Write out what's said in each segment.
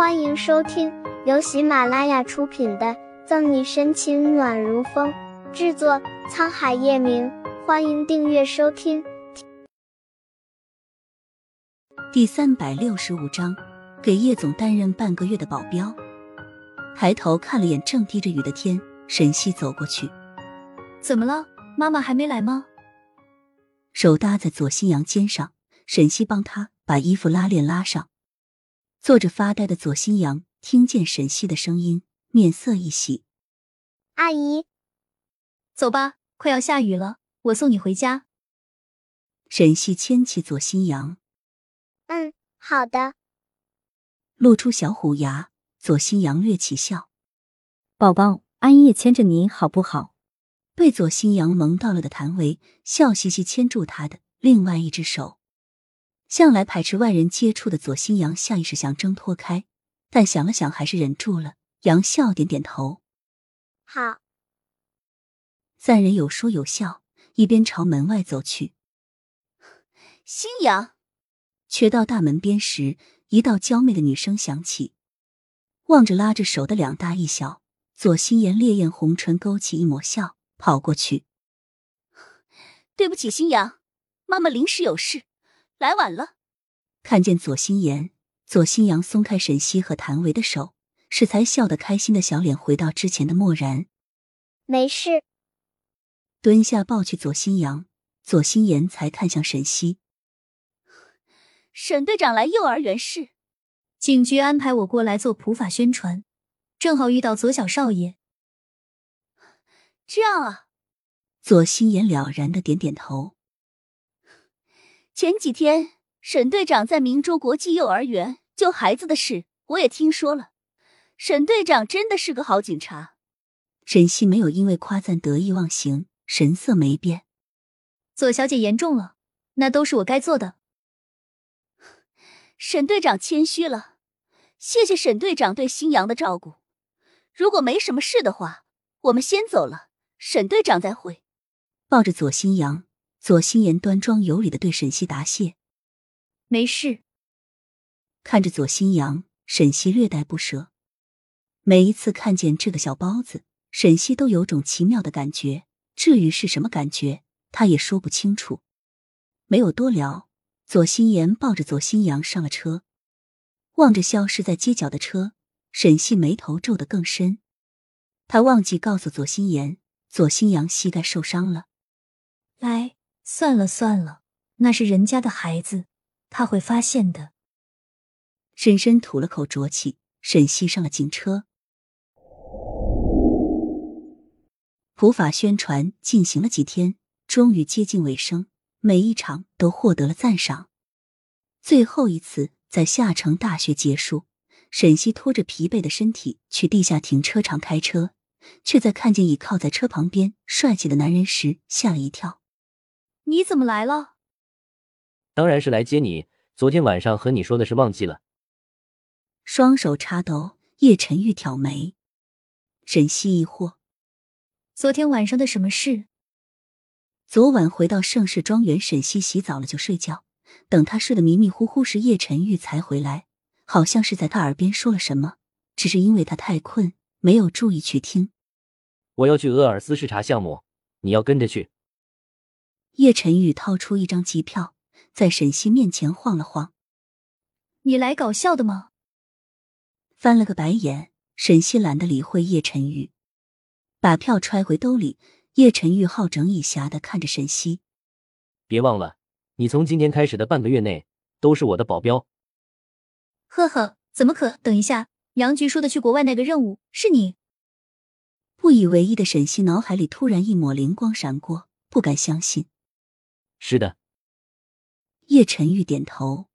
欢迎收听由喜马拉雅出品的《赠你深情暖如风》，制作沧海夜明。欢迎订阅收听。第三百六十五章，给叶总担任半个月的保镖。抬头看了眼正滴着雨的天，沈西走过去：“怎么了？妈妈还没来吗？”手搭在左新阳肩上，沈西帮他把衣服拉链拉上。坐着发呆的左新阳听见沈西的声音，面色一喜：“阿姨，走吧，快要下雨了，我送你回家。”沈西牵起左新阳：“嗯，好的。”露出小虎牙，左新阳略起笑：“宝宝，阿姨也牵着你好不好？”被左新阳萌到了的谭维笑嘻嘻牵住他的另外一只手。向来排斥外人接触的左新阳下意识想挣脱开，但想了想还是忍住了，杨笑点点头。好。三人有说有笑，一边朝门外走去。新阳，却到大门边时，一道娇媚的女声响起。望着拉着手的两大一小，左心言烈焰红唇勾起一抹笑，跑过去。对不起，新阳，妈妈临时有事。来晚了，看见左心言、左心阳松开沈西和谭维的手，适才笑得开心的小脸回到之前的漠然。没事，蹲下抱去左心阳，左心言才看向沈西。沈队长来幼儿园是，警局安排我过来做普法宣传，正好遇到左小少爷。这样啊，左心言了然的点点头。前几天，沈队长在明珠国际幼儿园救孩子的事，我也听说了。沈队长真的是个好警察。沈西没有因为夸赞得意忘形，神色没变。左小姐言重了，那都是我该做的。沈队长谦虚了，谢谢沈队长对新阳的照顾。如果没什么事的话，我们先走了。沈队长再会。抱着左新阳。左心言端庄有礼的对沈西答谢：“没事。”看着左新阳，沈西略带不舍。每一次看见这个小包子，沈西都有种奇妙的感觉。至于是什么感觉，他也说不清楚。没有多聊，左心言抱着左新阳上了车，望着消失在街角的车，沈西眉头皱得更深。他忘记告诉左心言，左新阳膝盖受伤了。来。算了算了，那是人家的孩子，他会发现的。深深吐了口浊气，沈西上了警车。普法宣传进行了几天，终于接近尾声，每一场都获得了赞赏。最后一次在下城大学结束，沈西拖着疲惫的身体去地下停车场开车，却在看见倚靠在车旁边帅气的男人时吓了一跳。你怎么来了？当然是来接你。昨天晚上和你说的是忘记了。双手插兜，叶晨玉挑眉，沈西疑惑：昨天晚上的什么事？昨晚回到盛世庄园，沈西洗澡了就睡觉。等他睡得迷迷糊糊时，叶晨玉才回来，好像是在他耳边说了什么，只是因为他太困，没有注意去听。我要去鄂尔斯视察项目，你要跟着去。叶晨玉掏出一张机票，在沈西面前晃了晃。你来搞笑的吗？翻了个白眼，沈西懒得理会叶晨玉，把票揣回兜里。叶晨玉好整以暇的看着沈西，别忘了，你从今天开始的半个月内都是我的保镖。呵呵，怎么可？等一下，杨局说的去国外那个任务是你？不以为意的沈西脑海里突然一抹灵光闪过，不敢相信。是的，叶晨玉点头，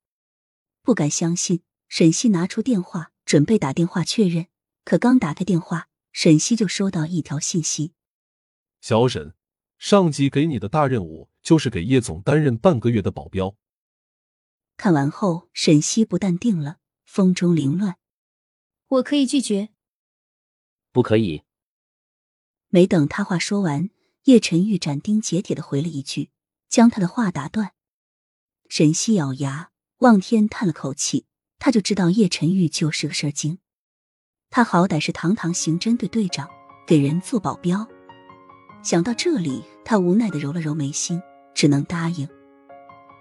不敢相信。沈西拿出电话，准备打电话确认，可刚打开电话，沈西就收到一条信息：“小沈，上级给你的大任务就是给叶总担任半个月的保镖。”看完后，沈西不淡定了，风中凌乱：“我可以拒绝？”“不可以。”没等他话说完，叶晨玉斩钉截铁的回了一句。将他的话打断，沈西咬牙，望天叹了口气，他就知道叶晨玉就是个事儿精。他好歹是堂堂刑侦队队长，给人做保镖。想到这里，他无奈的揉了揉眉心，只能答应。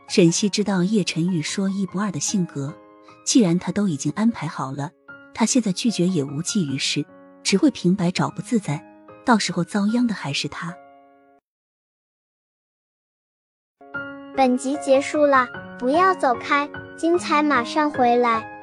沈西知道叶晨玉说一不二的性格，既然他都已经安排好了，他现在拒绝也无济于事，只会平白找不自在，到时候遭殃的还是他。本集结束了，不要走开，精彩马上回来。